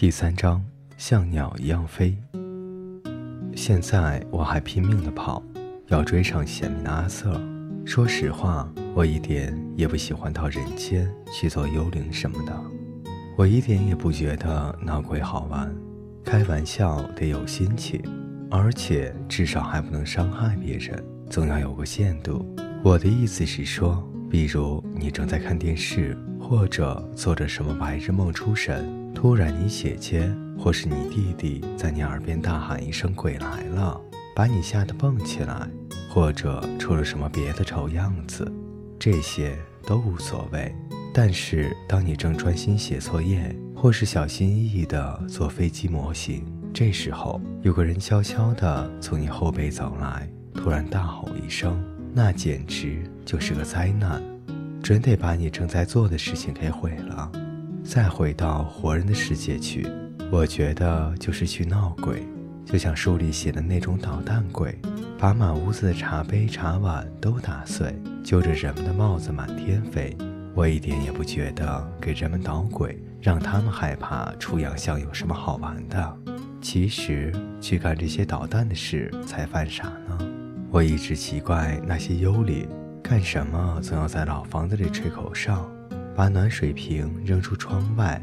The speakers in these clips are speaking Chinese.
第三章，像鸟一样飞。现在我还拼命的跑，要追上贤明的阿瑟。说实话，我一点也不喜欢到人间去做幽灵什么的，我一点也不觉得闹鬼好玩。开玩笑得有心情，而且至少还不能伤害别人，总要有个限度。我的意思是说，比如你正在看电视，或者做着什么白日梦出神，突然你姐姐或是你弟弟在你耳边大喊一声“鬼来了”，把你吓得蹦起来。或者出了什么别的丑样子，这些都无所谓。但是当你正专心写作业，或是小心翼翼地做飞机模型，这时候有个人悄悄地从你后背走来，突然大吼一声，那简直就是个灾难，准得把你正在做的事情给毁了。再回到活人的世界去，我觉得就是去闹鬼，就像书里写的那种捣蛋鬼。把满屋子的茶杯、茶碗都打碎，揪着人们的帽子满天飞。我一点也不觉得给人们捣鬼，让他们害怕出洋相有什么好玩的。其实去干这些捣蛋的事才犯傻呢。我一直奇怪那些幽灵干什么总要在老房子里吹口哨，把暖水瓶扔出窗外。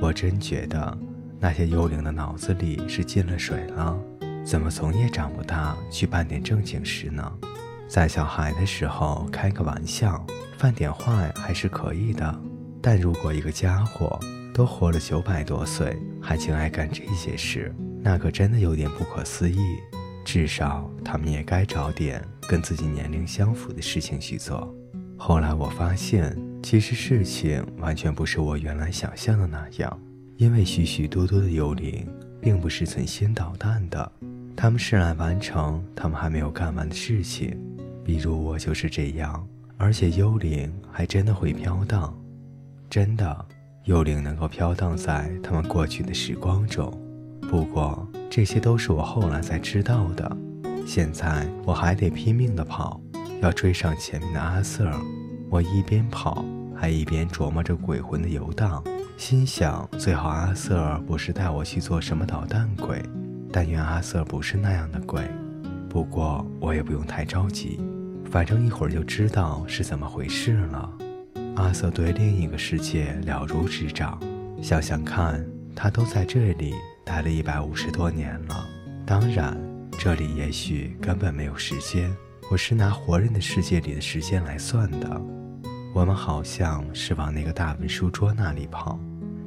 我真觉得那些幽灵的脑子里是进了水了。怎么总也长不大去办点正经事呢？在小孩的时候开个玩笑，犯点坏还是可以的。但如果一个家伙都活了九百多岁，还竟爱干这些事，那可真的有点不可思议。至少他们也该找点跟自己年龄相符的事情去做。后来我发现，其实事情完全不是我原来想象的那样，因为许许多多的幽灵并不是存心捣蛋的。他们是来完成他们还没有干完的事情，比如我就是这样。而且幽灵还真的会飘荡，真的，幽灵能够飘荡在他们过去的时光中。不过这些都是我后来才知道的。现在我还得拼命地跑，要追上前面的阿瑟。我一边跑，还一边琢磨着鬼魂的游荡，心想最好阿瑟不是带我去做什么捣蛋鬼。但愿阿瑟不是那样的鬼，不过我也不用太着急，反正一会儿就知道是怎么回事了。阿瑟对另一个世界了如指掌，想想看，他都在这里待了一百五十多年了。当然，这里也许根本没有时间，我是拿活人的世界里的时间来算的。我们好像是往那个大文书桌那里跑，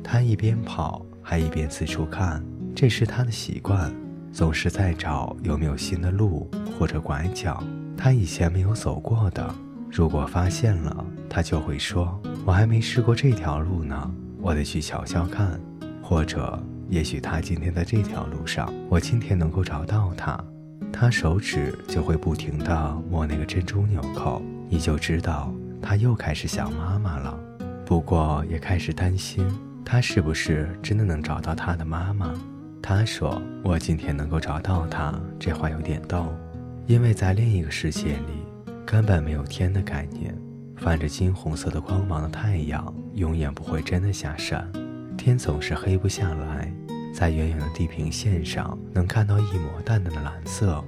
他一边跑还一边四处看。这是他的习惯，总是在找有没有新的路或者拐角，他以前没有走过的。如果发现了，他就会说：“我还没试过这条路呢，我得去瞧瞧看。”或者，也许他今天在这条路上，我今天能够找到他。他手指就会不停地摸那个珍珠纽扣，你就知道他又开始想妈妈了。不过也开始担心，他是不是真的能找到他的妈妈。他说：“我今天能够找到他，这话有点逗，因为在另一个世界里，根本没有天的概念。泛着金红色的光芒的太阳，永远不会真的下山，天总是黑不下来。在远远的地平线上，能看到一抹淡淡的蓝色。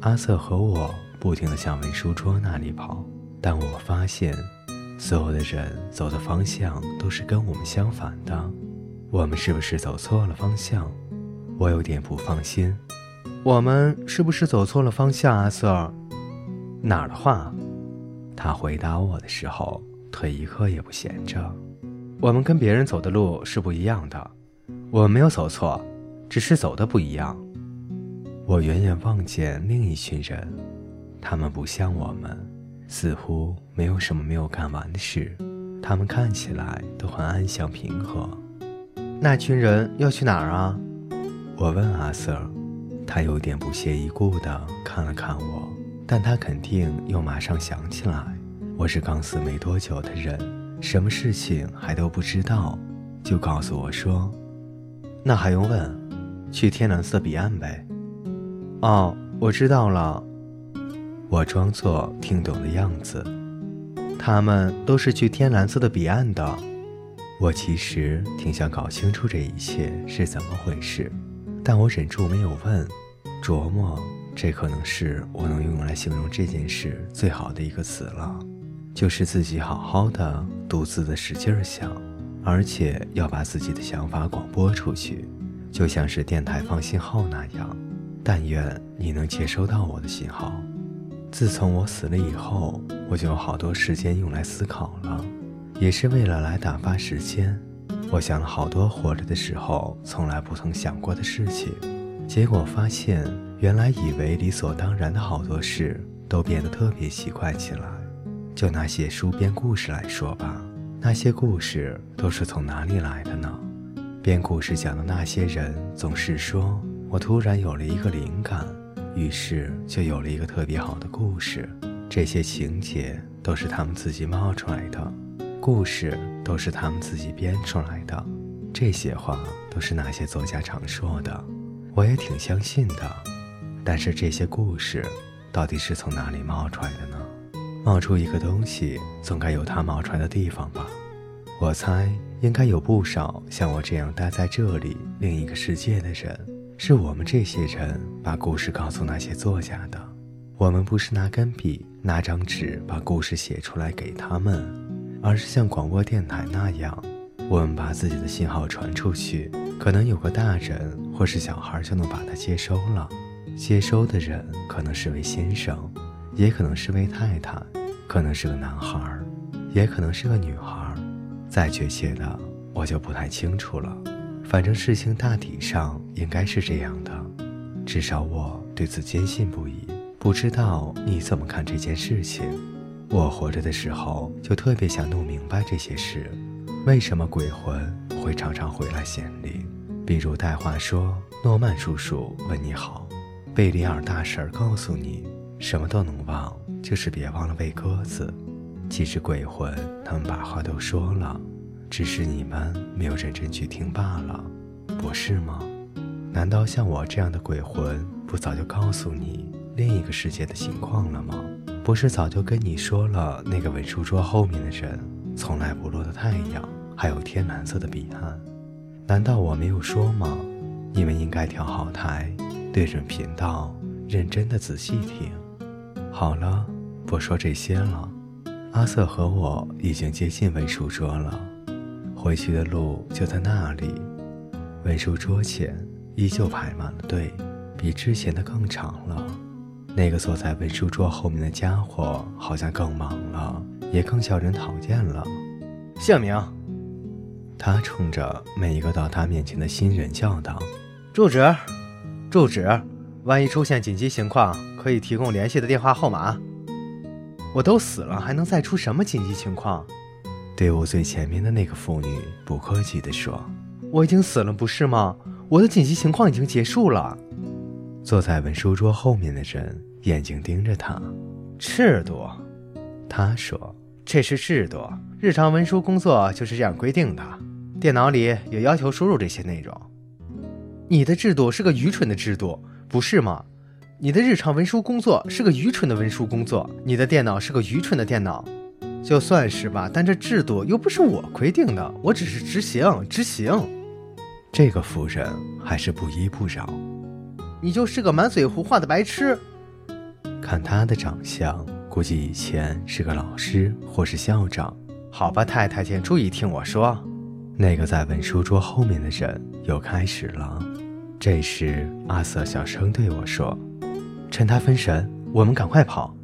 阿瑟和我不停地向文书桌那里跑，但我发现，所有的人走的方向都是跟我们相反的。我们是不是走错了方向？”我有点不放心，我们是不是走错了方向，阿瑟？哪儿的话？他回答我的时候，腿一刻也不闲着。我们跟别人走的路是不一样的，我们没有走错，只是走的不一样。我远远望见另一群人，他们不像我们，似乎没有什么没有干完的事，他们看起来都很安详平和。那群人要去哪儿啊？我问阿瑟，他有点不屑一顾地看了看我，但他肯定又马上想起来，我是刚死没多久的人，什么事情还都不知道，就告诉我说：“那还用问？去天蓝色彼岸呗。”哦，我知道了。我装作听懂的样子。他们都是去天蓝色的彼岸的。我其实挺想搞清楚这一切是怎么回事，但我忍住没有问。琢磨，这可能是我能用来形容这件事最好的一个词了，就是自己好好的独自的使劲想，而且要把自己的想法广播出去，就像是电台放信号那样。但愿你能接收到我的信号。自从我死了以后，我就有好多时间用来思考了，也是为了来打发时间。我想了好多活着的时候从来不曾想过的事情，结果发现，原来以为理所当然的好多事，都变得特别奇怪起来。就拿写书编故事来说吧，那些故事都是从哪里来的呢？编故事讲的那些人总是说，我突然有了一个灵感。于是就有了一个特别好的故事，这些情节都是他们自己冒出来的，故事都是他们自己编出来的。这些话都是那些作家常说的，我也挺相信的。但是这些故事到底是从哪里冒出来的呢？冒出一个东西，总该有它冒出来的地方吧？我猜应该有不少像我这样待在这里另一个世界的人。是我们这些人把故事告诉那些作家的，我们不是拿根笔、拿张纸把故事写出来给他们，而是像广播电台那样，我们把自己的信号传出去，可能有个大人或是小孩就能把它接收了。接收的人可能是位先生，也可能是位太太，可能是个男孩，也可能是个女孩，再确切的我就不太清楚了。反正事情大体上应该是这样的，至少我对此坚信不疑。不知道你怎么看这件事情？我活着的时候就特别想弄明白这些事：为什么鬼魂会常常回来显灵？比如代话说：“诺曼叔叔问你好。”贝里尔大婶告诉你：“什么都能忘，就是别忘了喂鸽子。”其实鬼魂他们把话都说了。只是你们没有认真去听罢了，不是吗？难道像我这样的鬼魂不早就告诉你另一个世界的情况了吗？不是早就跟你说了那个文书桌后面的人从来不落的太阳，还有天蓝色的彼岸？难道我没有说吗？你们应该调好台，对准频道，认真的仔细听。好了，不说这些了。阿瑟和我已经接近文书桌了。回去的路就在那里，文书桌前依旧排满了队，比之前的更长了。那个坐在文书桌后面的家伙好像更忙了，也更叫人讨厌了。姓名？他冲着每一个到他面前的新人叫道：“住址？住址？万一出现紧急情况，可以提供联系的电话号码。我都死了，还能再出什么紧急情况？”队伍最前面的那个妇女不客气地说：“我已经死了，不是吗？我的紧急情况已经结束了。”坐在文书桌后面的人眼睛盯着他，制度，他说：“这是制度，日常文书工作就是这样规定的。电脑里也要求输入这些内容。你的制度是个愚蠢的制度，不是吗？你的日常文书工作是个愚蠢的文书工作，你的电脑是个愚蠢的电脑。”就算是吧，但这制度又不是我规定的，我只是执行执行。这个夫人还是不依不饶。你就是个满嘴胡话的白痴。看他的长相，估计以前是个老师或是校长。好吧，太太，请注意听我说。那个在文书桌后面的人又开始了。这时，阿瑟小声对我说：“趁他分神，我们赶快跑。”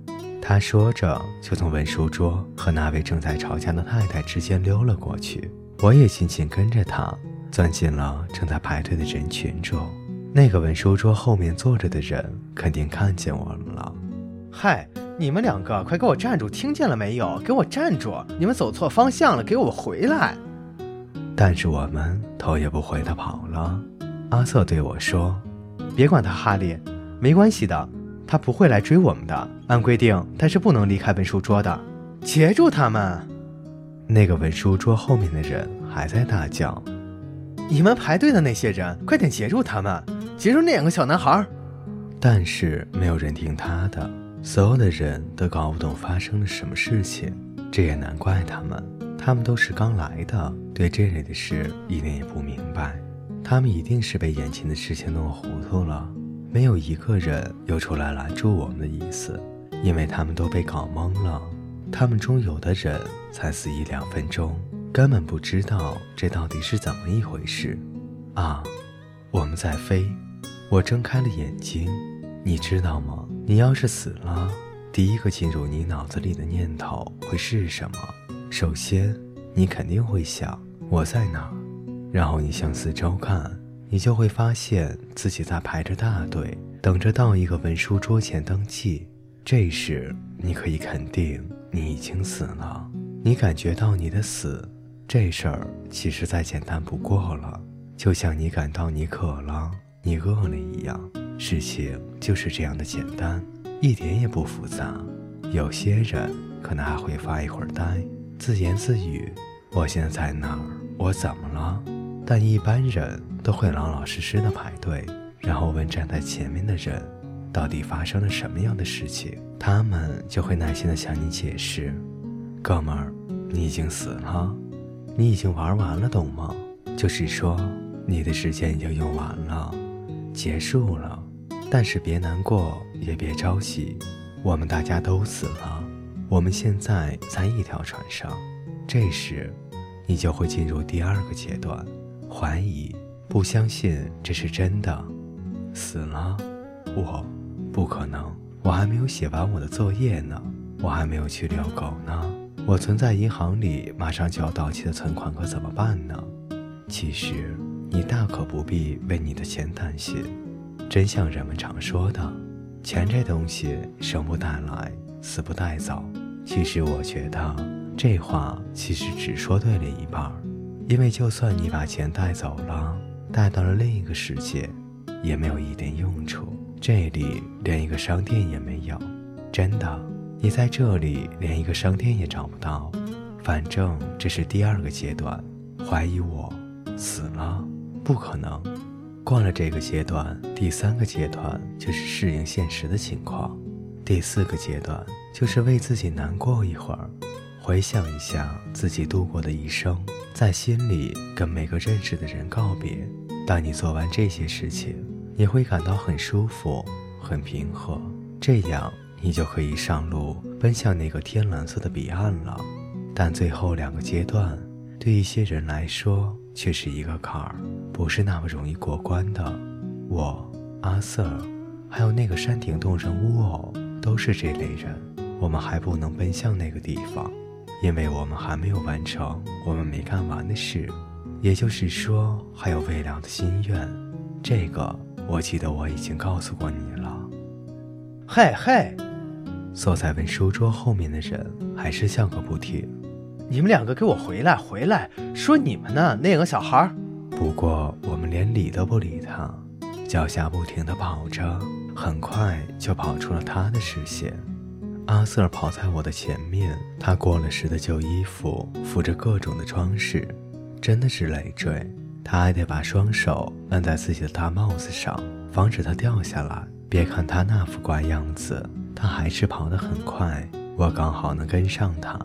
他说着，就从文书桌和那位正在吵架的太太之间溜了过去。我也紧紧跟着他，钻进了正在排队的人群中。那个文书桌后面坐着的人肯定看见我们了。嗨，你们两个，快给我站住！听见了没有？给我站住！你们走错方向了，给我回来！但是我们头也不回地跑了。阿瑟对我说：“别管他，哈利，没关系的。”他不会来追我们的。按规定，他是不能离开文书桌的。截住他们！那个文书桌后面的人还在大叫：“你们排队的那些人，快点截住他们！截住那两个小男孩！”但是没有人听他的，所有的人都搞不懂发生了什么事情。这也难怪他们，他们都是刚来的，对这类的事一点也不明白，他们一定是被眼前的事情弄糊涂了。没有一个人有出来拦住我们的意思，因为他们都被搞懵了。他们中有的人才死一两分钟，根本不知道这到底是怎么一回事。啊，我们在飞，我睁开了眼睛。你知道吗？你要是死了，第一个进入你脑子里的念头会是什么？首先，你肯定会想我在哪，然后你向四周看。你就会发现自己在排着大队，等着到一个文书桌前登记。这时，你可以肯定你已经死了。你感觉到你的死，这事儿其实再简单不过了。就像你感到你渴了、你饿了一样，事情就是这样的简单，一点也不复杂。有些人可能还会发一会儿呆，自言自语：“我现在在哪儿？我怎么了？”但一般人都会老老实实的排队，然后问站在前面的人，到底发生了什么样的事情，他们就会耐心的向你解释。哥们儿，你已经死了，你已经玩完了，懂吗？就是说，你的时间已经用完了，结束了。但是别难过，也别着急，我们大家都死了，我们现在在一条船上。这时，你就会进入第二个阶段。怀疑，不相信这是真的，死了，我，不可能，我还没有写完我的作业呢，我还没有去遛狗呢，我存在银行里马上就要到期的存款可怎么办呢？其实，你大可不必为你的钱担心，真像人们常说的，钱这东西生不带来，死不带走。其实我觉得这话其实只说对了一半儿。因为就算你把钱带走了，带到了另一个世界，也没有一点用处。这里连一个商店也没有，真的，你在这里连一个商店也找不到。反正这是第二个阶段，怀疑我死了，不可能。过了这个阶段，第三个阶段就是适应现实的情况，第四个阶段就是为自己难过一会儿。回想一下自己度过的一生，在心里跟每个认识的人告别。当你做完这些事情，你会感到很舒服、很平和，这样你就可以上路奔向那个天蓝色的彼岸了。但最后两个阶段，对一些人来说却是一个坎儿，不是那么容易过关的。我、阿瑟，还有那个山顶洞人乌偶，都是这类人。我们还不能奔向那个地方。因为我们还没有完成我们没干完的事，也就是说还有未了的心愿。这个我记得我已经告诉过你了。嘿嘿，坐在文书桌后面的人还是笑个不停。你们两个给我回来，回来！说你们呢，那个小孩。不过我们连理都不理他，脚下不停地跑着，很快就跑出了他的视线。阿瑟跑在我的前面，他过了时的旧衣服，附着各种的装饰，真的是累赘。他还得把双手按在自己的大帽子上，防止它掉下来。别看他那副怪样子，他还是跑得很快。我刚好能跟上他。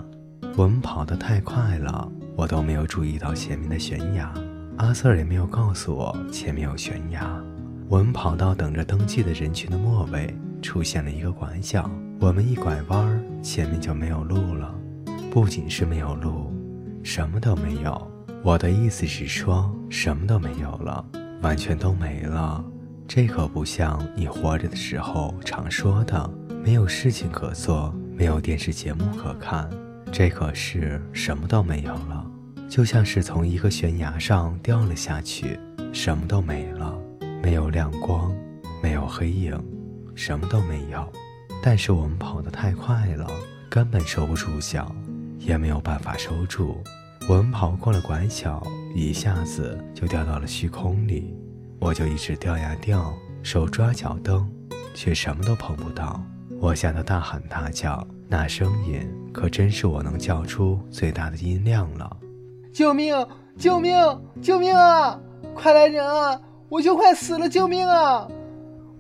我们跑得太快了，我都没有注意到前面的悬崖。阿瑟也没有告诉我前面有悬崖。我们跑到等着登记的人群的末尾，出现了一个拐角。我们一拐弯，前面就没有路了。不仅是没有路，什么都没有。我的意思是说，什么都没有了，完全都没了。这可不像你活着的时候常说的，没有事情可做，没有电视节目可看。这可是什么都没有了，就像是从一个悬崖上掉了下去，什么都没了，没有亮光，没有黑影，什么都没有。但是我们跑得太快了，根本收不住脚，也没有办法收住。我们跑过了拐角，一下子就掉到了虚空里。我就一直掉呀掉，手抓脚蹬，却什么都碰不到。我吓得大喊大叫，那声音可真是我能叫出最大的音量了。救命！救命！救命啊！快来人啊！我就快死了！救命啊！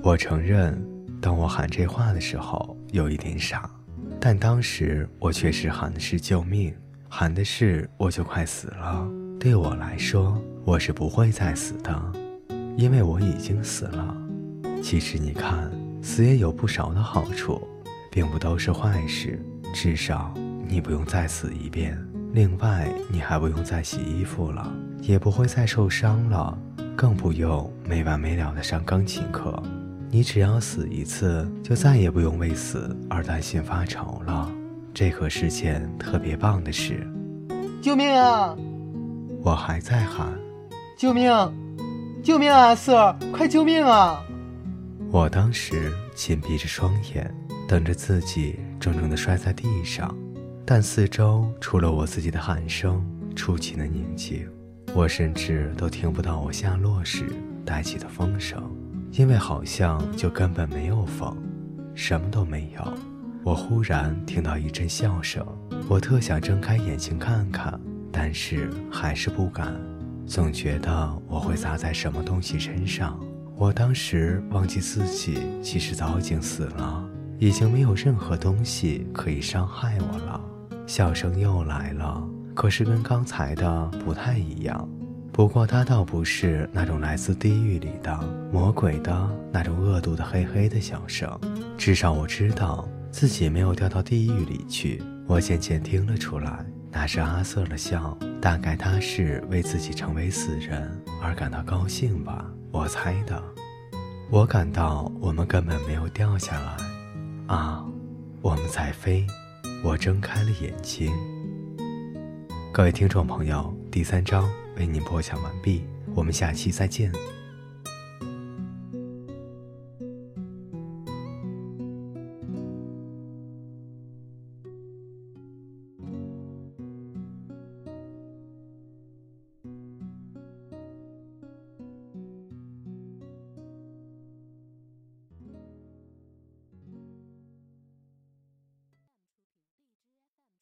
我承认。当我喊这话的时候，有一点傻，但当时我确实喊的是救命，喊的是我就快死了。对我来说，我是不会再死的，因为我已经死了。其实你看，死也有不少的好处，并不都是坏事。至少你不用再死一遍。另外，你还不用再洗衣服了，也不会再受伤了，更不用没完没了的上钢琴课。你只要死一次，就再也不用为死而担心发愁了。这可是件特别棒的事。救命啊！我还在喊：“救命！救命啊，，Sir！，快救命啊！”我当时紧闭着双眼，等着自己重重的摔在地上，但四周除了我自己的喊声，出奇的宁静。我甚至都听不到我下落时带起的风声，因为好像就根本没有风，什么都没有。我忽然听到一阵笑声，我特想睁开眼睛看看，但是还是不敢，总觉得我会砸在什么东西身上。我当时忘记自己其实早已经死了，已经没有任何东西可以伤害我了。笑声又来了，可是跟刚才的不太一样。不过它倒不是那种来自地狱里的魔鬼的那种恶毒的嘿嘿的笑声，至少我知道自己没有掉到地狱里去。我渐渐听了出来，那是阿瑟的笑，大概他是为自己成为死人而感到高兴吧。我猜的，我感到我们根本没有掉下来，啊，我们在飞。我睁开了眼睛。各位听众朋友，第三章为您播讲完毕，我们下期再见。